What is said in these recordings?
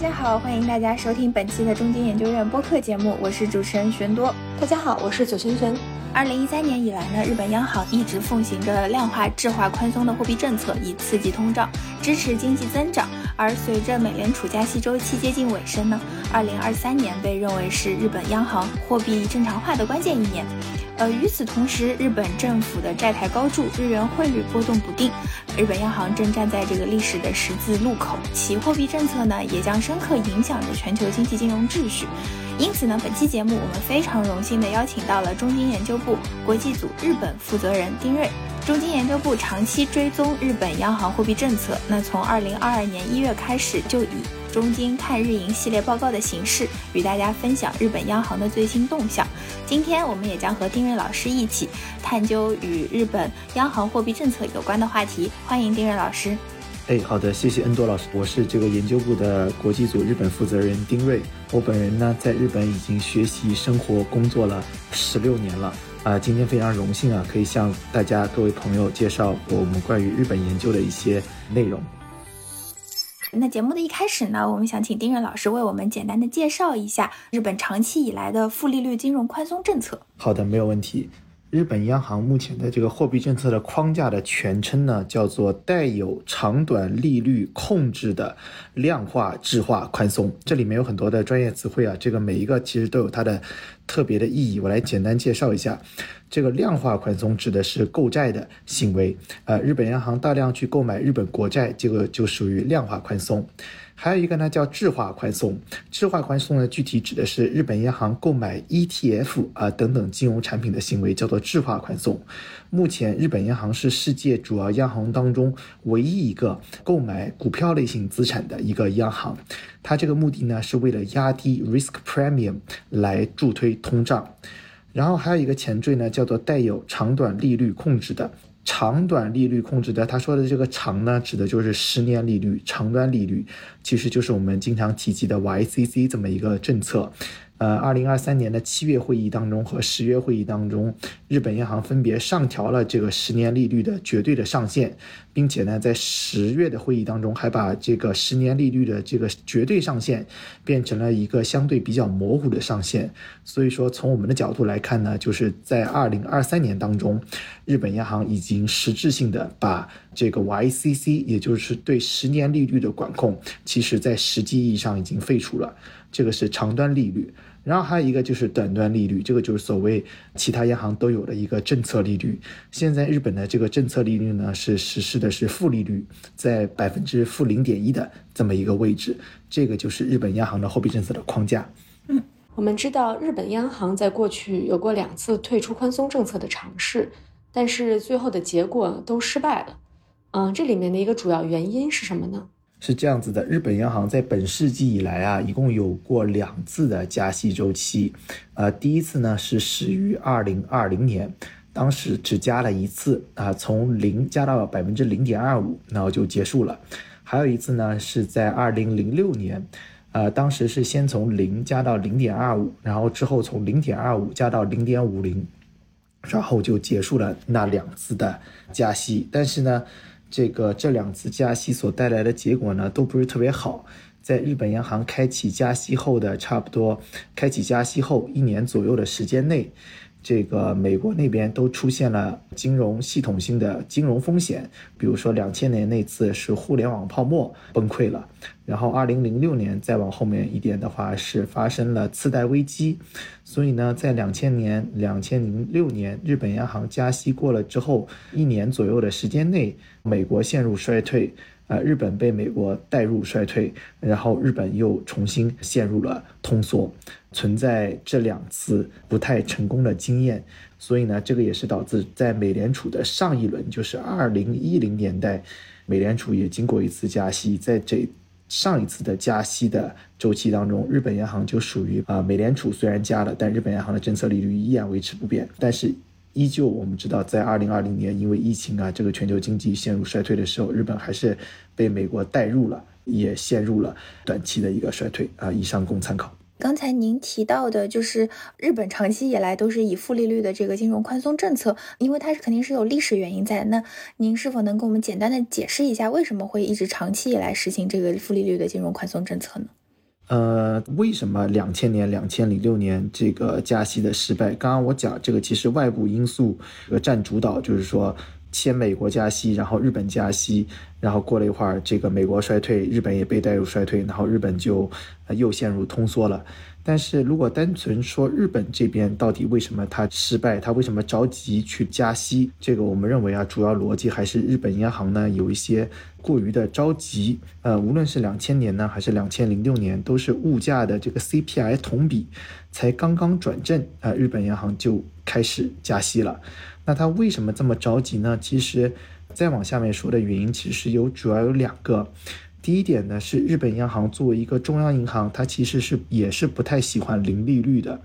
家好，欢迎大家收听本期的中金研究院播客节目，我是主持人玄多。大家好，我是九泉玄。二零一三年以来呢，日本央行一直奉行着量化、质化宽松的货币政策，以刺激通胀，支持经济增长。而随着美联储加息周期接近尾声呢，二零二三年被认为是日本央行货币正常化的关键一年。呃，与此同时，日本政府的债台高筑，日元汇率波动不定，日本央行正站在这个历史的十字路口，其货币政策呢，也将深刻影响着全球经济金融秩序。因此呢，本期节目我们非常荣幸的邀请到了中金研究部国际组日本负责人丁瑞。中金研究部长期追踪日本央行货币政策，那从二零二二年一月开始就以。中金看日银系列报告的形式，与大家分享日本央行的最新动向。今天，我们也将和丁瑞老师一起探究与日本央行货币政策有关的话题。欢迎丁瑞老师。哎，好的，谢谢恩多老师。我是这个研究部的国际组日本负责人丁瑞。我本人呢，在日本已经学习、生活、工作了十六年了。啊，今天非常荣幸啊，可以向大家各位朋友介绍我们关于日本研究的一些内容。那节目的一开始呢，我们想请丁润老师为我们简单的介绍一下日本长期以来的负利率金融宽松政策。好的，没有问题。日本央行目前的这个货币政策的框架的全称呢，叫做带有长短利率控制的量化质化宽松。这里面有很多的专业词汇啊，这个每一个其实都有它的特别的意义。我来简单介绍一下，这个量化宽松指的是购债的行为，呃，日本央行大量去购买日本国债，这个就属于量化宽松。还有一个呢，叫质化宽松。质化宽松呢，具体指的是日本央行购买 ETF 啊等等金融产品的行为，叫做质化宽松。目前，日本央行是世界主要央行当中唯一一个购买股票类型资产的一个央行。它这个目的呢，是为了压低 risk premium 来助推通胀。然后还有一个前缀呢，叫做带有长短利率控制的。长短利率控制的，他说的这个长呢，指的就是十年利率，长端利率其实就是我们经常提及的 YCC 这么一个政策。呃，二零二三年的七月会议当中和十月会议当中，日本央行分别上调了这个十年利率的绝对的上限，并且呢，在十月的会议当中还把这个十年利率的这个绝对上限变成了一个相对比较模糊的上限。所以说，从我们的角度来看呢，就是在二零二三年当中，日本央行已经实质性的把这个 YCC，也就是对十年利率的管控，其实在实际意义上已经废除了。这个是长端利率。然后还有一个就是短端利率，这个就是所谓其他央行都有的一个政策利率。现在日本的这个政策利率呢，是实施的是负利率，在百分之负零点一的这么一个位置。这个就是日本央行的货币政策的框架。嗯，我们知道日本央行在过去有过两次退出宽松政策的尝试，但是最后的结果都失败了。嗯，这里面的一个主要原因是什么呢？是这样子的，日本央行在本世纪以来啊，一共有过两次的加息周期。呃，第一次呢是始于二零二零年，当时只加了一次啊，从零加到百分之零点二五，然后就结束了。还有一次呢是在二零零六年，呃，当时是先从零加到零点二五，然后之后从零点二五加到零点五零，然后就结束了那两次的加息。但是呢。这个这两次加息所带来的结果呢，都不是特别好。在日本央行开启加息后的差不多开启加息后一年左右的时间内。这个美国那边都出现了金融系统性的金融风险，比如说两千年那次是互联网泡沫崩溃了，然后二零零六年再往后面一点的话是发生了次贷危机，所以呢，在两千年、两千零六年日本央行加息过了之后，一年左右的时间内，美国陷入衰退。呃，日本被美国带入衰退，然后日本又重新陷入了通缩，存在这两次不太成功的经验，所以呢，这个也是导致在美联储的上一轮，就是二零一零年代，美联储也经过一次加息，在这上一次的加息的周期当中，日本央行就属于啊，美联储虽然加了，但日本央行的政策利率依然维持不变，但是。依旧，我们知道，在二零二零年，因为疫情啊，这个全球经济陷入衰退的时候，日本还是被美国带入了，也陷入了短期的一个衰退啊。以上供参考。刚才您提到的，就是日本长期以来都是以负利率的这个金融宽松政策，因为它是肯定是有历史原因在。那您是否能给我们简单的解释一下，为什么会一直长期以来实行这个负利率的金融宽松政策呢？呃，为什么两千年、两千零六年这个加息的失败？刚刚我讲这个其实外部因素呃占主导，就是说。先美国加息，然后日本加息，然后过了一会儿，这个美国衰退，日本也被带入衰退，然后日本就又陷入通缩了。但是如果单纯说日本这边到底为什么它失败，它为什么着急去加息，这个我们认为啊，主要逻辑还是日本央行呢有一些过于的着急。呃，无论是两千年呢，还是两千零六年，都是物价的这个 CPI 同比才刚刚转正啊，日本央行就开始加息了。那它为什么这么着急呢？其实，再往下面说的原因，其实有主要有两个。第一点呢，是日本央行作为一个中央银行，它其实是也是不太喜欢零利率的，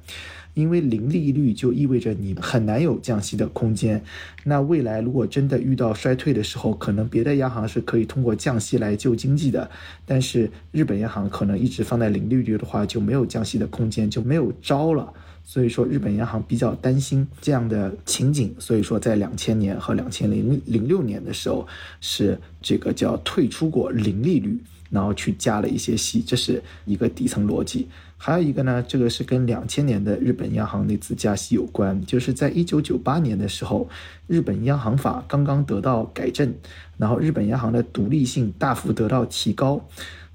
因为零利率就意味着你很难有降息的空间。那未来如果真的遇到衰退的时候，可能别的央行是可以通过降息来救经济的，但是日本央行可能一直放在零利率的话，就没有降息的空间，就没有招了。所以说，日本央行比较担心这样的情景，所以说在两千年和两千零零六年的时候，是这个叫退出过零利率，然后去加了一些息，这是一个底层逻辑。还有一个呢，这个是跟两千年的日本央行那次加息有关，就是在一九九八年的时候，日本央行法刚刚得到改正，然后日本央行的独立性大幅得到提高。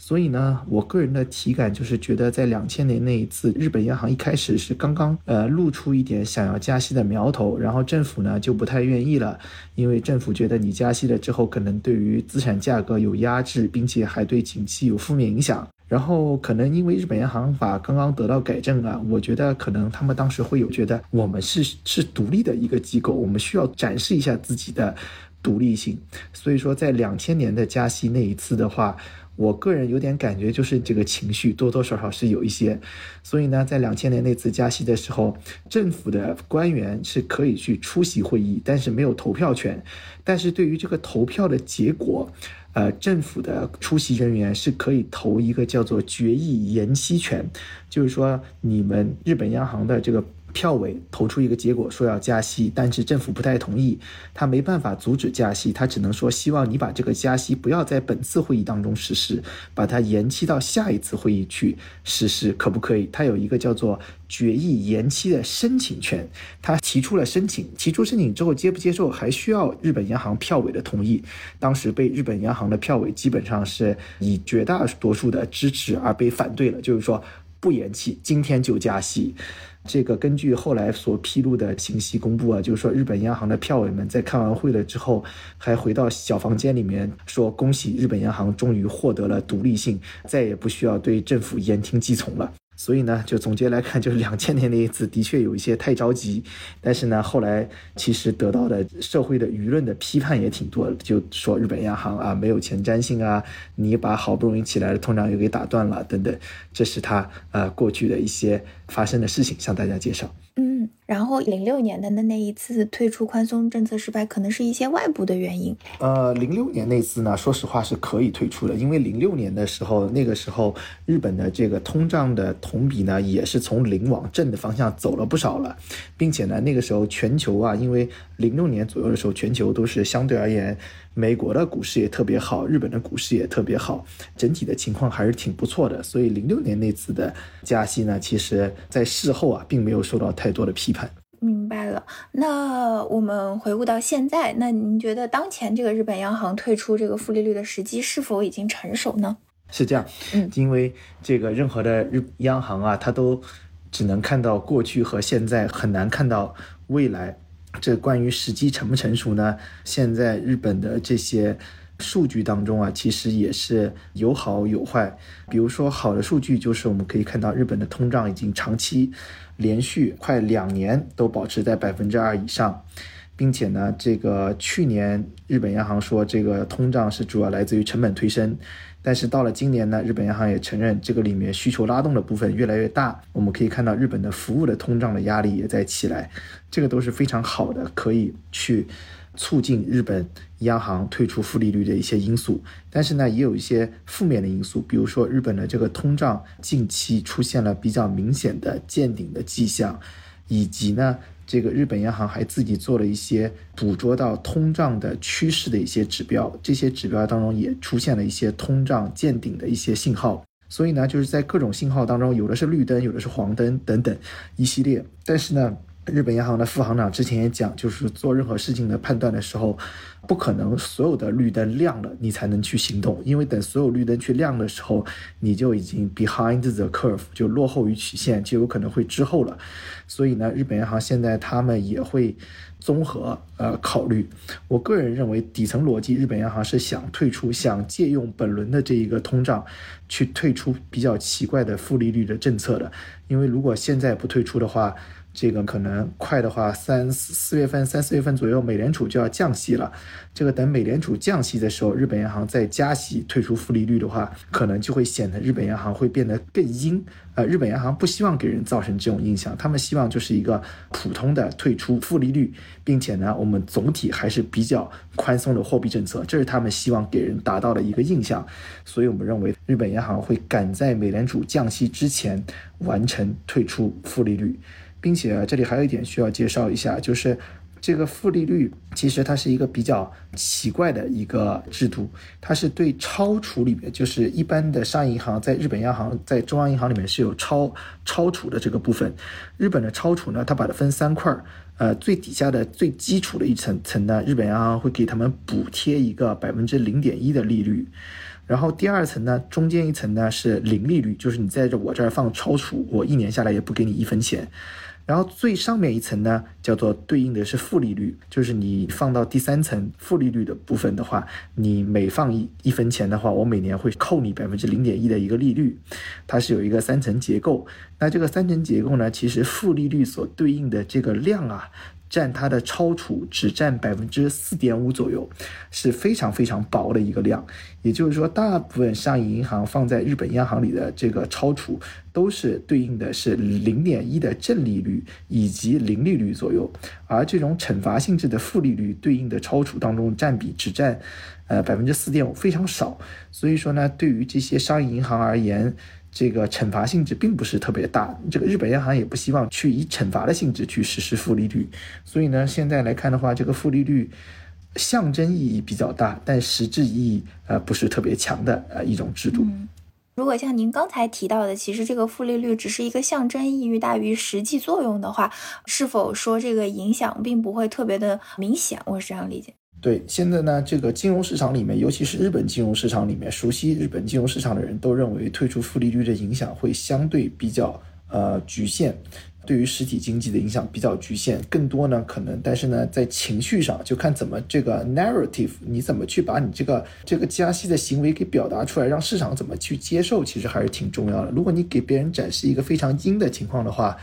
所以呢，我个人的体感就是觉得，在两千年那一次，日本央行一开始是刚刚呃露出一点想要加息的苗头，然后政府呢就不太愿意了，因为政府觉得你加息了之后，可能对于资产价格有压制，并且还对景气有负面影响。然后可能因为日本央行法刚刚得到改正啊，我觉得可能他们当时会有觉得我们是是独立的一个机构，我们需要展示一下自己的独立性。所以说，在两千年的加息那一次的话。我个人有点感觉，就是这个情绪多多少少是有一些，所以呢，在两千年那次加息的时候，政府的官员是可以去出席会议，但是没有投票权。但是对于这个投票的结果，呃，政府的出席人员是可以投一个叫做决议延期权，就是说你们日本央行的这个。票委投出一个结果，说要加息，但是政府不太同意，他没办法阻止加息，他只能说希望你把这个加息不要在本次会议当中实施，把它延期到下一次会议去实施，可不可以？他有一个叫做决议延期的申请权，他提出了申请，提出申请之后接不接受，还需要日本央行票委的同意。当时被日本央行的票委基本上是以绝大多数的支持而被反对了，就是说不延期，今天就加息。这个根据后来所披露的信息公布啊，就是说日本央行的票委们在开完会了之后，还回到小房间里面说：“恭喜日本央行终于获得了独立性，再也不需要对政府言听计从了。”所以呢，就总结来看，就是两千年那一次的确有一些太着急，但是呢，后来其实得到的社会的舆论的批判也挺多，就说日本央行啊没有前瞻性啊，你把好不容易起来的通胀又给打断了等等，这是他呃过去的一些发生的事情，向大家介绍。嗯，然后零六年的那那一次退出宽松政策失败，可能是一些外部的原因。呃，零六年那次呢，说实话是可以退出的，因为零六年的时候，那个时候日本的这个通胀的同比呢，也是从零往正的方向走了不少了，并且呢，那个时候全球啊，因为零六年左右的时候，全球都是相对而言。美国的股市也特别好，日本的股市也特别好，整体的情况还是挺不错的。所以零六年那次的加息呢，其实在事后啊，并没有受到太多的批判。明白了。那我们回顾到现在，那您觉得当前这个日本央行退出这个负利率的时机是否已经成熟呢？是这样，嗯，因为这个任何的日央行啊，它都只能看到过去和现在，很难看到未来。这关于时机成不成熟呢？现在日本的这些数据当中啊，其实也是有好有坏。比如说好的数据就是我们可以看到，日本的通胀已经长期连续快两年都保持在百分之二以上，并且呢，这个去年日本央行说这个通胀是主要来自于成本推升。但是到了今年呢，日本央行也承认这个里面需求拉动的部分越来越大。我们可以看到日本的服务的通胀的压力也在起来，这个都是非常好的，可以去促进日本央行退出负利率的一些因素。但是呢，也有一些负面的因素，比如说日本的这个通胀近期出现了比较明显的见顶的迹象，以及呢。这个日本央行还自己做了一些捕捉到通胀的趋势的一些指标，这些指标当中也出现了一些通胀见顶的一些信号。所以呢，就是在各种信号当中，有的是绿灯，有的是黄灯等等一系列。但是呢，日本央行的副行长之前也讲，就是做任何事情的判断的时候。不可能所有的绿灯亮了你才能去行动，因为等所有绿灯去亮的时候，你就已经 behind the curve，就落后于曲线，就有可能会滞后了。所以呢，日本央行现在他们也会综合呃考虑。我个人认为底层逻辑，日本央行是想退出，想借用本轮的这一个通胀去退出比较奇怪的负利率的政策的。因为如果现在不退出的话，这个可能快的话，三四四月份、三四月份左右，美联储就要降息了。这个等美联储降息的时候，日本央行再加息退出负利率的话，可能就会显得日本央行会变得更阴。呃，日本央行不希望给人造成这种印象，他们希望就是一个普通的退出负利率，并且呢，我们总体还是比较宽松的货币政策，这是他们希望给人达到的一个印象。所以我们认为，日本央行会赶在美联储降息之前完成退出负利率。并且这里还有一点需要介绍一下，就是这个负利率其实它是一个比较奇怪的一个制度，它是对超储里面，就是一般的商业银行在日本央行在中央银行里面是有超超储的这个部分，日本的超储呢，它把它分三块儿，呃，最底下的最基础的一层层呢，日本央行会给他们补贴一个百分之零点一的利率，然后第二层呢，中间一层呢是零利率，就是你在这我这儿放超储，我一年下来也不给你一分钱。然后最上面一层呢，叫做对应的是负利率，就是你放到第三层负利率的部分的话，你每放一一分钱的话，我每年会扣你百分之零点一的一个利率，它是有一个三层结构。那这个三层结构呢，其实负利率所对应的这个量啊。占它的超储只占百分之四点五左右，是非常非常薄的一个量。也就是说，大部分商业银行放在日本央行里的这个超储，都是对应的是零点一的正利率以及零利率左右。而这种惩罚性质的负利率对应的超储当中占比只占，呃百分之四点五，非常少。所以说呢，对于这些商业银行而言，这个惩罚性质并不是特别大，这个日本央行也不希望去以惩罚的性质去实施负利率，所以呢，现在来看的话，这个负利率象征意义比较大，但实质意义呃不是特别强的呃一种制度。如果像您刚才提到的，其实这个负利率只是一个象征意义大于实际作用的话，是否说这个影响并不会特别的明显？我是这样理解。对，现在呢，这个金融市场里面，尤其是日本金融市场里面，熟悉日本金融市场的人都认为，退出负利率的影响会相对比较呃局限，对于实体经济的影响比较局限，更多呢可能，但是呢，在情绪上就看怎么这个 narrative，你怎么去把你这个这个加息的行为给表达出来，让市场怎么去接受，其实还是挺重要的。如果你给别人展示一个非常阴的情况的话，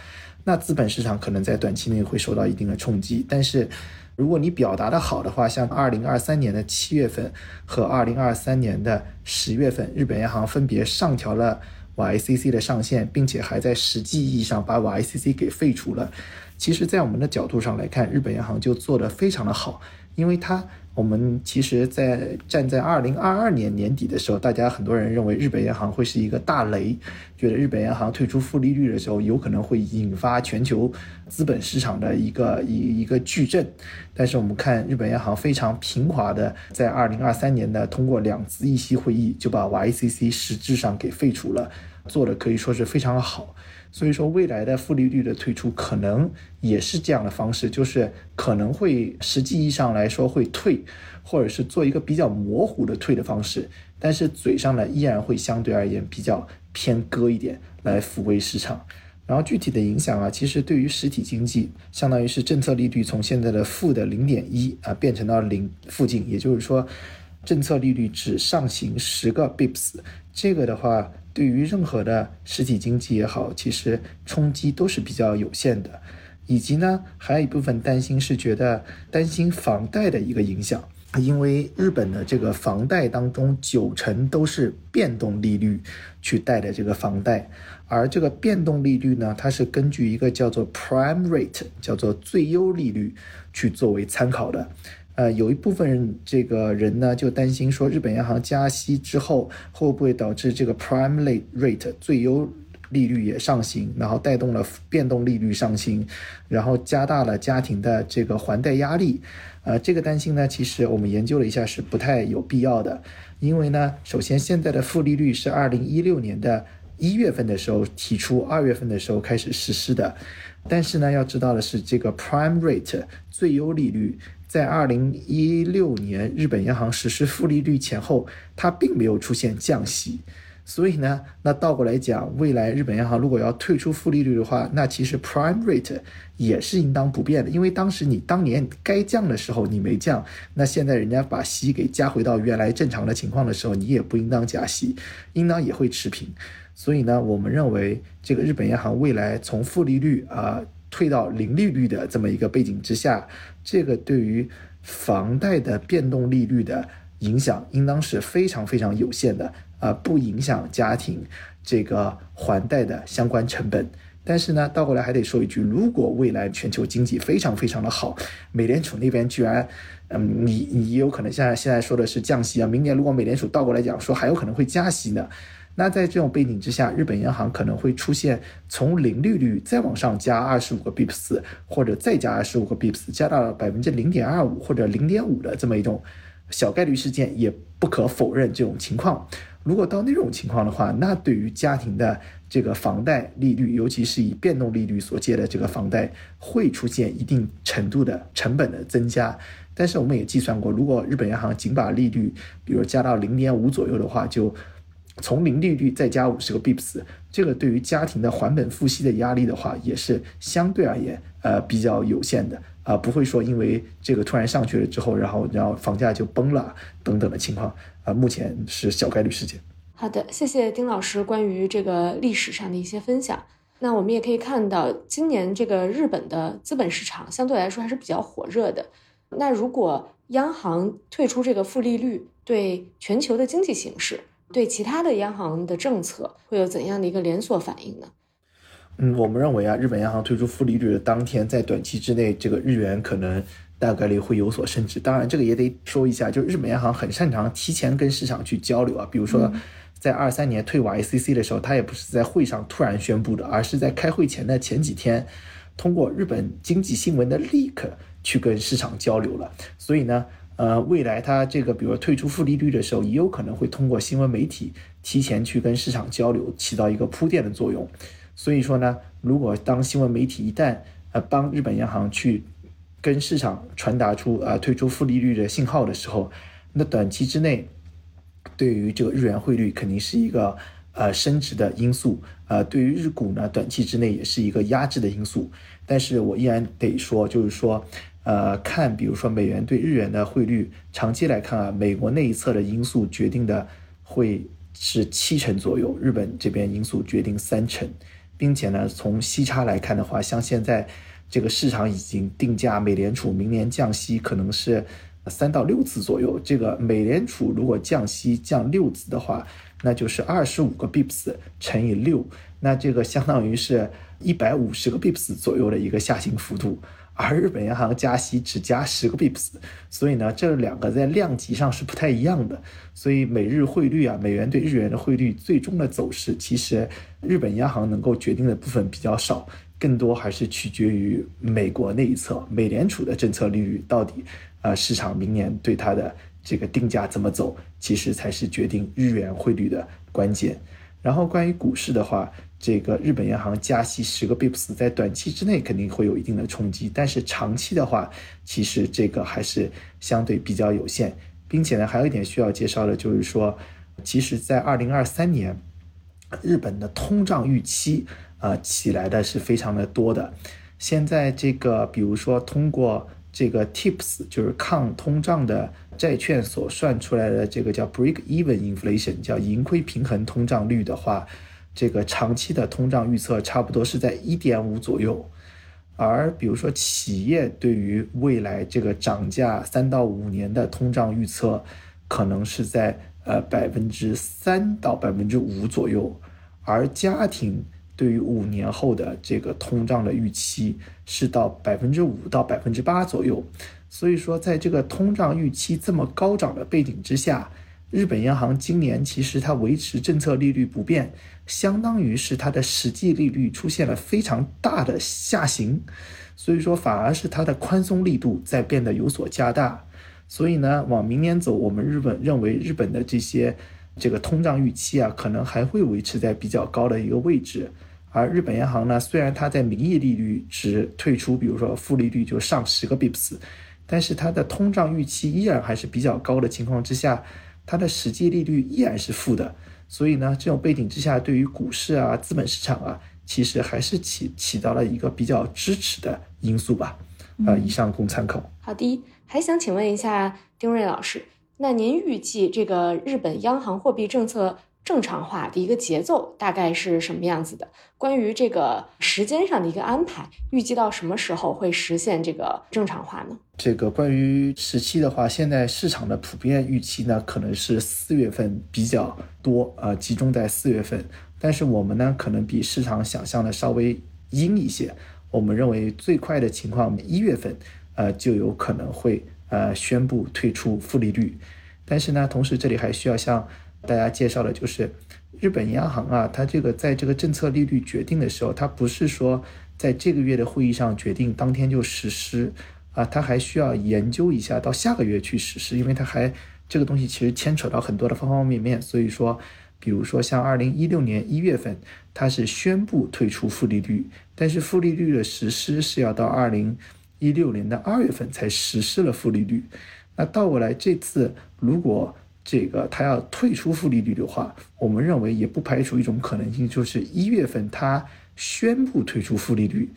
那资本市场可能在短期内会受到一定的冲击，但是。如果你表达的好的话，像二零二三年的七月份和二零二三年的十月份，日本央行分别上调了 YCC 的上限，并且还在实际意义上把 YCC 给废除了。其实，在我们的角度上来看，日本央行就做得非常的好，因为它。我们其实，在站在二零二二年年底的时候，大家很多人认为日本央行会是一个大雷，觉得日本央行退出负利率的时候，有可能会引发全球资本市场的一个一一个巨震。但是我们看日本央行非常平滑的，在二零二三年的通过两次议息会议，就把 YCC 实质上给废除了，做的可以说是非常好。所以说，未来的负利率的退出可能也是这样的方式，就是可能会实际意义上来说会退，或者是做一个比较模糊的退的方式，但是嘴上呢依然会相对而言比较偏鸽一点来抚慰市场。然后具体的影响啊，其实对于实体经济，相当于是政策利率从现在的负的零点一啊变成到零附近，也就是说，政策利率只上行十个 bips，这个的话。对于任何的实体经济也好，其实冲击都是比较有限的，以及呢，还有一部分担心是觉得担心房贷的一个影响，因为日本的这个房贷当中九成都是变动利率去贷的这个房贷，而这个变动利率呢，它是根据一个叫做 prime rate，叫做最优利率去作为参考的。呃，有一部分这个人呢，就担心说，日本央行加息之后，会不会导致这个 prime rate 最优利率也上行，然后带动了变动利率上行，然后加大了家庭的这个还贷压力。呃，这个担心呢，其实我们研究了一下是不太有必要的，因为呢，首先现在的负利率是二零一六年的一月份的时候提出，二月份的时候开始实施的，但是呢，要知道的是，这个 prime rate 最优利率在二零一六年日本央行实施负利率前后，它并没有出现降息。所以呢，那倒过来讲，未来日本央行如果要退出负利率的话，那其实 prime rate 也是应当不变的，因为当时你当年该降的时候你没降，那现在人家把息给加回到原来正常的情况的时候，你也不应当加息，应当也会持平。所以呢，我们认为这个日本央行未来从负利率啊退到零利率的这么一个背景之下，这个对于房贷的变动利率的影响应当是非常非常有限的。啊，不影响家庭这个还贷的相关成本。但是呢，倒过来还得说一句，如果未来全球经济非常非常的好，美联储那边居然，嗯，你你有可能现在现在说的是降息啊，明年如果美联储倒过来讲说还有可能会加息呢，那在这种背景之下，日本央行可能会出现从零利率再往上加二十五个 bips，或者再加二十五个 bips，加到百分之零点二五或者零点五的这么一种小概率事件，也不可否认这种情况。如果到那种情况的话，那对于家庭的这个房贷利率，尤其是以变动利率所借的这个房贷，会出现一定程度的成本的增加。但是我们也计算过，如果日本央行仅把利率，比如加到零点五左右的话，就从零利率再加五十个 bips，这个对于家庭的还本付息的压力的话，也是相对而言呃比较有限的啊，不会说因为这个突然上去了之后，然后然后房价就崩了等等的情况。啊，目前是小概率事件。好的，谢谢丁老师关于这个历史上的一些分享。那我们也可以看到，今年这个日本的资本市场相对来说还是比较火热的。那如果央行退出这个负利率，对全球的经济形势，对其他的央行的政策会有怎样的一个连锁反应呢？嗯，我们认为啊，日本央行推出负利率的当天，在短期之内，这个日元可能。大概率会有所升值，当然这个也得说一下，就日本央行很擅长提前跟市场去交流啊。比如说，在二三年退往 A C C 的时候，他也不是在会上突然宣布的，而是在开会前的前几天，通过日本经济新闻的 leak 去跟市场交流了。所以呢，呃，未来它这个比如退出负利率的时候，也有可能会通过新闻媒体提前去跟市场交流，起到一个铺垫的作用。所以说呢，如果当新闻媒体一旦呃帮日本央行去跟市场传达出啊退出负利率的信号的时候，那短期之内，对于这个日元汇率肯定是一个呃升值的因素，呃，对于日股呢，短期之内也是一个压制的因素。但是我依然得说，就是说，呃，看比如说美元对日元的汇率，长期来看啊，美国那一侧的因素决定的会是七成左右，日本这边因素决定三成，并且呢，从息差来看的话，像现在。这个市场已经定价，美联储明年降息可能是三到六次左右。这个美联储如果降息降六次的话，那就是二十五个 bips 乘以六，那这个相当于是一百五十个 bips 左右的一个下行幅度。而日本央行加息只加十个 bips，所以呢，这两个在量级上是不太一样的。所以美日汇率啊，美元对日元的汇率最终的走势，其实日本央行能够决定的部分比较少。更多还是取决于美国那一侧，美联储的政策利率到底，呃，市场明年对它的这个定价怎么走，其实才是决定日元汇率的关键。然后关于股市的话，这个日本央行加息十个 bips，在短期之内肯定会有一定的冲击，但是长期的话，其实这个还是相对比较有限，并且呢，还有一点需要介绍的就是说，其实，在二零二三年，日本的通胀预期。呃，起来的是非常的多的。现在这个，比如说通过这个 TIPS，就是抗通胀的债券所算出来的这个叫 Break-even inflation，叫盈亏平衡通胀率的话，这个长期的通胀预测差不多是在一点五左右。而比如说企业对于未来这个涨价三到五年的通胀预测，可能是在呃百分之三到百分之五左右，而家庭。对于五年后的这个通胀的预期是到百分之五到百分之八左右，所以说在这个通胀预期这么高涨的背景之下，日本央行今年其实它维持政策利率不变，相当于是它的实际利率出现了非常大的下行，所以说反而是它的宽松力度在变得有所加大。所以呢，往明年走，我们日本认为日本的这些这个通胀预期啊，可能还会维持在比较高的一个位置。而日本央行呢，虽然它在名义利率值退出，比如说负利率就上十个 bips，但是它的通胀预期依然还是比较高的情况之下，它的实际利率依然是负的。所以呢，这种背景之下，对于股市啊、资本市场啊，其实还是起起到了一个比较支持的因素吧。呃，以上供参考。好的，还想请问一下丁瑞老师，那您预计这个日本央行货币政策正常化的一个节奏大概是什么样子的？关于这个时间上的一个安排，预计到什么时候会实现这个正常化呢？这个关于时期的话，现在市场的普遍预期呢，可能是四月份比较多，呃，集中在四月份。但是我们呢，可能比市场想象的稍微阴一些。我们认为最快的情况，一月份，呃，就有可能会呃宣布退出负利率。但是呢，同时这里还需要向大家介绍的就是，日本央行啊，它这个在这个政策利率决定的时候，它不是说在这个月的会议上决定当天就实施啊，它还需要研究一下到下个月去实施，因为它还这个东西其实牵扯到很多的方方面面，所以说。比如说，像二零一六年一月份，它是宣布退出负利率，但是负利率的实施是要到二零一六年的二月份才实施了负利率。那倒过来，这次如果这个他要退出负利率的话，我们认为也不排除一种可能性，就是一月份他宣布退出负利率，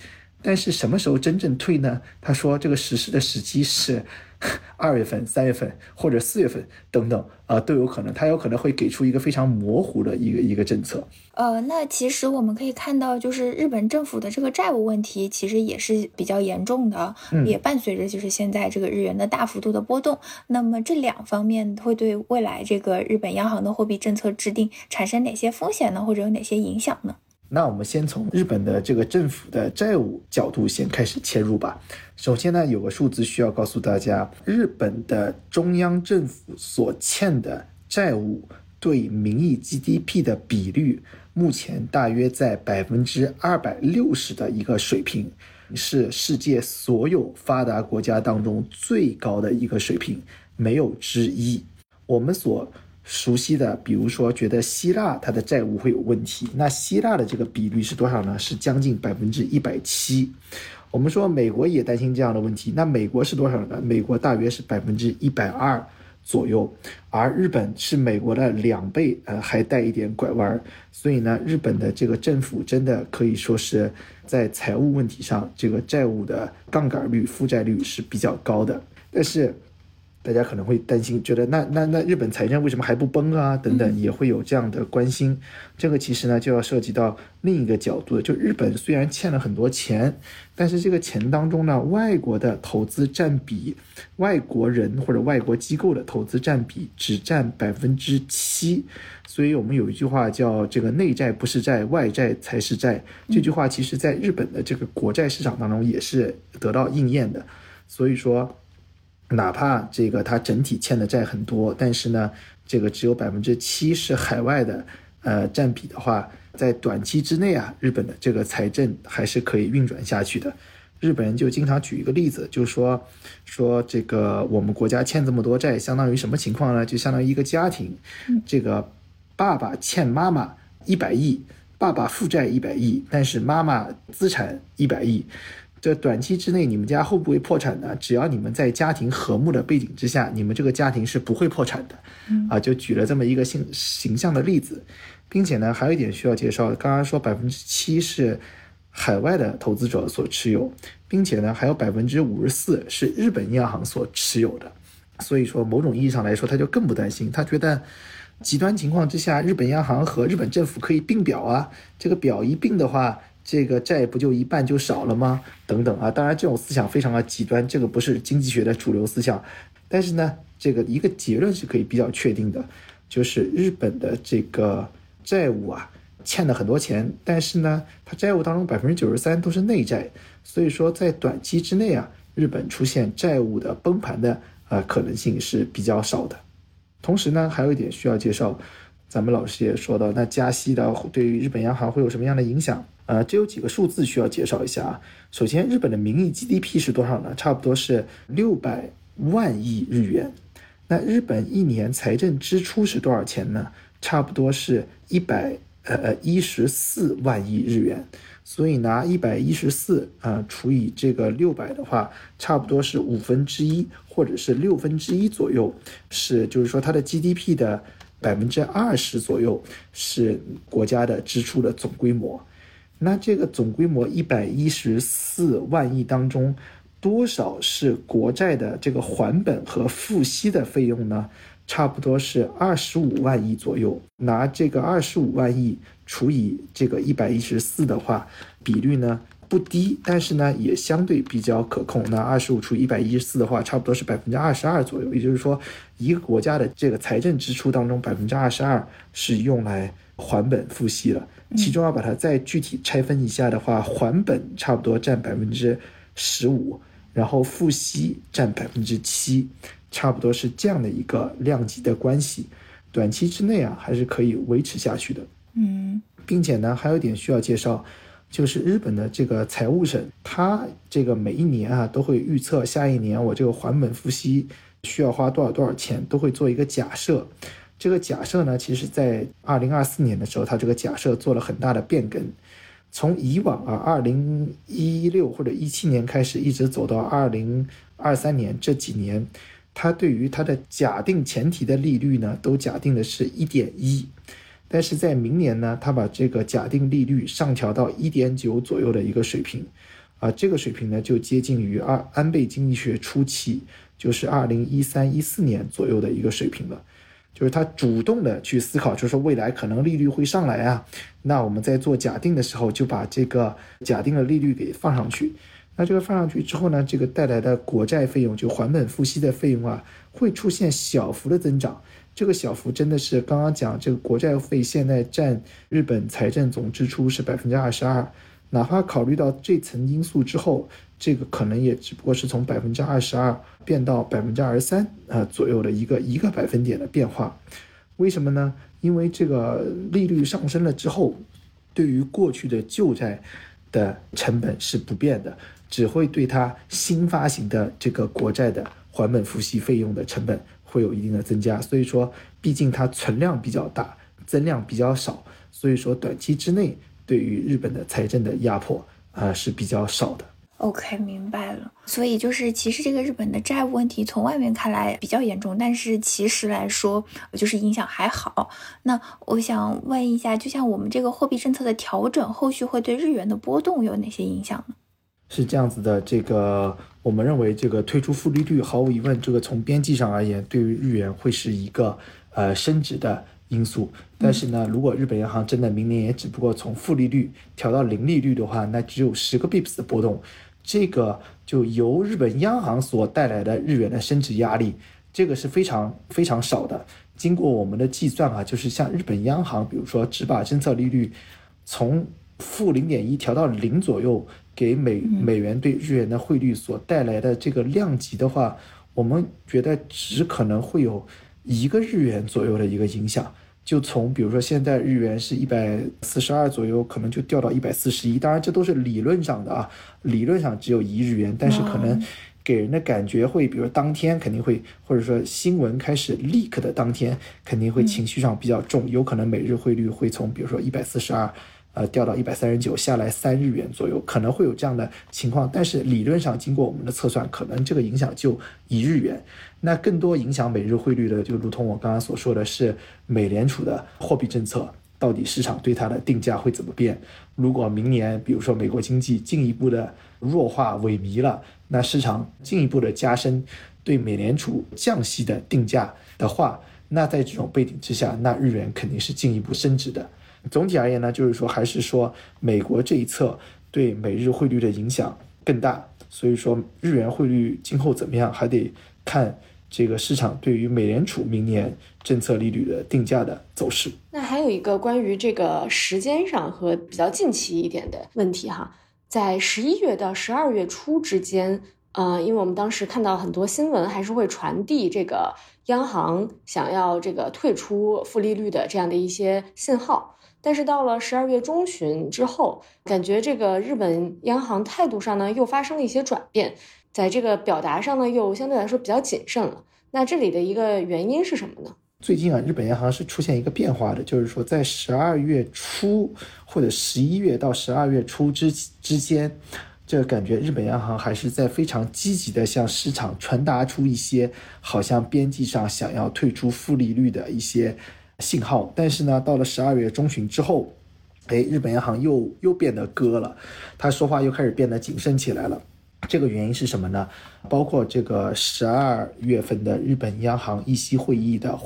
但是什么时候真正退呢？他说这个实施的时机是。二月份、三月份或者四月份等等啊，都有可能，它有可能会给出一个非常模糊的一个一个政策。呃，那其实我们可以看到，就是日本政府的这个债务问题，其实也是比较严重的，也伴随着就是现在这个日元的大幅度的波动。那么这两方面会对未来这个日本央行的货币政策制定产生哪些风险呢？或者有哪些影响呢？那我们先从日本的这个政府的债务角度先开始切入吧。首先呢，有个数字需要告诉大家，日本的中央政府所欠的债务对名义 GDP 的比率，目前大约在百分之二百六十的一个水平，是世界所有发达国家当中最高的一个水平，没有之一。我们所熟悉的，比如说觉得希腊它的债务会有问题，那希腊的这个比率是多少呢？是将近百分之一百七。我们说美国也担心这样的问题，那美国是多少呢？美国大约是百分之一百二左右，而日本是美国的两倍，呃，还带一点拐弯。所以呢，日本的这个政府真的可以说是在财务问题上，这个债务的杠杆率、负债率是比较高的，但是。大家可能会担心，觉得那那那日本财政为什么还不崩啊？等等，也会有这样的关心。这个其实呢，就要涉及到另一个角度，就日本虽然欠了很多钱，但是这个钱当中呢，外国的投资占比，外国人或者外国机构的投资占比只占百分之七。所以我们有一句话叫“这个内债不是债，外债才是债”。这句话其实在日本的这个国债市场当中也是得到应验的。所以说。哪怕这个它整体欠的债很多，但是呢，这个只有百分之七是海外的，呃，占比的话，在短期之内啊，日本的这个财政还是可以运转下去的。日本人就经常举一个例子，就是说，说这个我们国家欠这么多债，相当于什么情况呢？就相当于一个家庭，这个爸爸欠妈妈一百亿，爸爸负债一百亿，但是妈妈资产一百亿。这短期之内，你们家会不会破产呢？只要你们在家庭和睦的背景之下，你们这个家庭是不会破产的。啊，就举了这么一个形形象的例子，并且呢，还有一点需要介绍，刚刚说百分之七是海外的投资者所持有，并且呢，还有百分之五十四是日本央行所持有的。所以说，某种意义上来说，他就更不担心，他觉得极端情况之下，日本央行和日本政府可以并表啊，这个表一并的话。这个债不就一半就少了吗？等等啊，当然这种思想非常的极端，这个不是经济学的主流思想。但是呢，这个一个结论是可以比较确定的，就是日本的这个债务啊，欠了很多钱，但是呢，它债务当中百分之九十三都是内债，所以说在短期之内啊，日本出现债务的崩盘的呃可能性是比较少的。同时呢，还有一点需要介绍，咱们老师也说到，那加息的对于日本央行会有什么样的影响？呃，这有几个数字需要介绍一下啊。首先，日本的名义 GDP 是多少呢？差不多是六百万亿日元。那日本一年财政支出是多少钱呢？差不多是一百呃呃一十四万亿日元。所以拿一百一十四啊除以这个六百的话，差不多是五分之一或者是六分之一左右，是就是说它的 GDP 的百分之二十左右是国家的支出的总规模。那这个总规模一百一十四万亿当中，多少是国债的这个还本和付息的费用呢？差不多是二十五万亿左右。拿这个二十五万亿除以这个一百一十四的话，比率呢不低，但是呢也相对比较可控。那二十五除以一百一十四的话，差不多是百分之二十二左右。也就是说，一个国家的这个财政支出当中，百分之二十二是用来还本付息了。其中要把它再具体拆分一下的话，还本差不多占百分之十五，然后付息占百分之七，差不多是这样的一个量级的关系。短期之内啊，还是可以维持下去的。嗯，并且呢，还有一点需要介绍，就是日本的这个财务省，它这个每一年啊都会预测下一年我这个还本付息需要花多少多少钱，都会做一个假设。这个假设呢，其实在二零二四年的时候，它这个假设做了很大的变更。从以往啊，二零一六或者一七年开始，一直走到二零二三年这几年，它对于它的假定前提的利率呢，都假定的是一点一。但是在明年呢，它把这个假定利率上调到一点九左右的一个水平，啊，这个水平呢就接近于二安倍经济学初期，就是二零一三一四年左右的一个水平了。就是他主动的去思考，就是说未来可能利率会上来啊，那我们在做假定的时候就把这个假定的利率给放上去。那这个放上去之后呢，这个带来的国债费用就还本付息的费用啊，会出现小幅的增长。这个小幅真的是刚刚讲，这个国债费现在占日本财政总支出是百分之二十二，哪怕考虑到这层因素之后。这个可能也只不过是从百分之二十二变到百分之二十三啊左右的一个一个百分点的变化，为什么呢？因为这个利率上升了之后，对于过去的旧债的成本是不变的，只会对它新发行的这个国债的还本付息费用的成本会有一定的增加。所以说，毕竟它存量比较大，增量比较少，所以说短期之内对于日本的财政的压迫啊是比较少的。OK，明白了。所以就是，其实这个日本的债务问题从外面看来比较严重，但是其实来说，就是影响还好。那我想问一下，就像我们这个货币政策的调整，后续会对日元的波动有哪些影响呢？是这样子的，这个我们认为，这个退出负利率，毫无疑问，这个从边际上而言，对于日元会是一个呃升值的。因素，但是呢，如果日本央行真的明年也只不过从负利率调到零利率的话，那只有十个 bips 的波动，这个就由日本央行所带来的日元的升值压力，这个是非常非常少的。经过我们的计算啊，就是像日本央行，比如说只把政策利率从负零点一调到零左右，给美美元对日元的汇率所带来的这个量级的话，我们觉得只可能会有一个日元左右的一个影响。就从比如说现在日元是一百四十二左右，可能就掉到一百四十一。当然这都是理论上的啊，理论上只有一日元，但是可能给人的感觉会，比如当天肯定会，或者说新闻开始 leak 的当天，肯定会情绪上比较重，有可能每日汇率会从比如说一百四十二。呃，掉到一百三十九，下来三日元左右，可能会有这样的情况。但是理论上，经过我们的测算，可能这个影响就一日元。那更多影响每日汇率的，就如同我刚刚所说的是，美联储的货币政策到底市场对它的定价会怎么变？如果明年，比如说美国经济进一步的弱化萎靡了，那市场进一步的加深对美联储降息的定价的话，那在这种背景之下，那日元肯定是进一步升值的。总体而言呢，就是说还是说美国这一侧对美日汇率的影响更大，所以说日元汇率今后怎么样，还得看这个市场对于美联储明年政策利率的定价的走势。那还有一个关于这个时间上和比较近期一点的问题哈，在十一月到十二月初之间，呃，因为我们当时看到很多新闻，还是会传递这个央行想要这个退出负利率的这样的一些信号。但是到了十二月中旬之后，感觉这个日本央行态度上呢又发生了一些转变，在这个表达上呢又相对来说比较谨慎了。那这里的一个原因是什么呢？最近啊，日本央行是出现一个变化的，就是说在十二月初或者十一月到十二月初之之间。这感觉，日本央行还是在非常积极的向市场传达出一些好像边际上想要退出负利率的一些信号。但是呢，到了十二月中旬之后，哎，日本央行又又变得鸽了，他说话又开始变得谨慎起来了。这个原因是什么呢？包括这个十二月份的日本央行议息会议的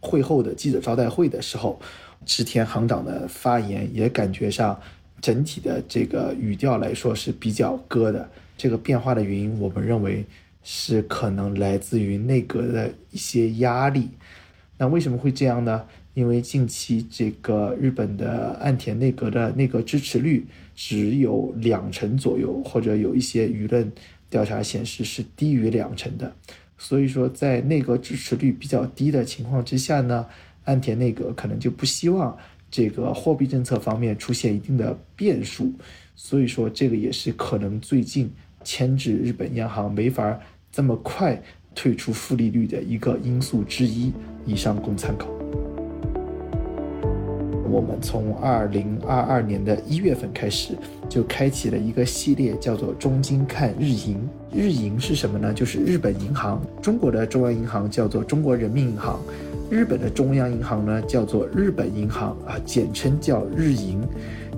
会后的记者招待会的时候，池田行长的发言也感觉上。整体的这个语调来说是比较鸽的，这个变化的原因，我们认为是可能来自于内阁的一些压力。那为什么会这样呢？因为近期这个日本的岸田内阁的内阁支持率只有两成左右，或者有一些舆论调查显示是低于两成的。所以说，在内阁支持率比较低的情况之下呢，岸田内阁可能就不希望。这个货币政策方面出现一定的变数，所以说这个也是可能最近牵制日本央行没法这么快退出负利率的一个因素之一。以上供参考。我们从二零二二年的一月份开始就开启了一个系列，叫做“中金看日银”。日银是什么呢？就是日本银行。中国的中央银行叫做中国人民银行。日本的中央银行呢，叫做日本银行啊，简称叫日银，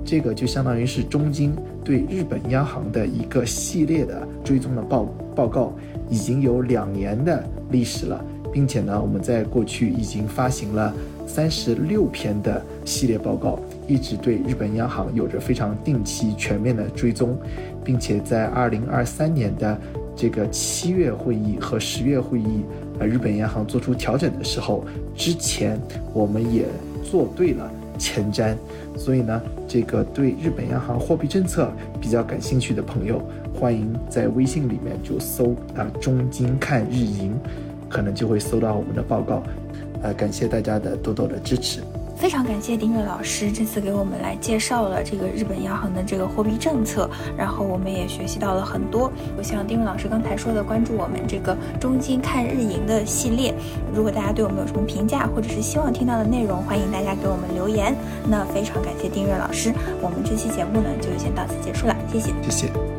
这个就相当于是中金对日本央行的一个系列的追踪的报报告，已经有两年的历史了，并且呢，我们在过去已经发行了三十六篇的系列报告，一直对日本央行有着非常定期全面的追踪，并且在二零二三年的这个七月会议和十月会议。呃日本央行做出调整的时候，之前我们也做对了前瞻，所以呢，这个对日本央行货币政策比较感兴趣的朋友，欢迎在微信里面就搜啊“中金看日银”，可能就会搜到我们的报告。呃，感谢大家的多多的支持。非常感谢丁月老师这次给我们来介绍了这个日本央行的这个货币政策，然后我们也学习到了很多。我像丁月老师刚才说的，关注我们这个中金看日银的系列。如果大家对我们有什么评价，或者是希望听到的内容，欢迎大家给我们留言。那非常感谢丁月老师，我们这期节目呢就先到此结束了，谢谢，谢谢。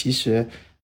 其实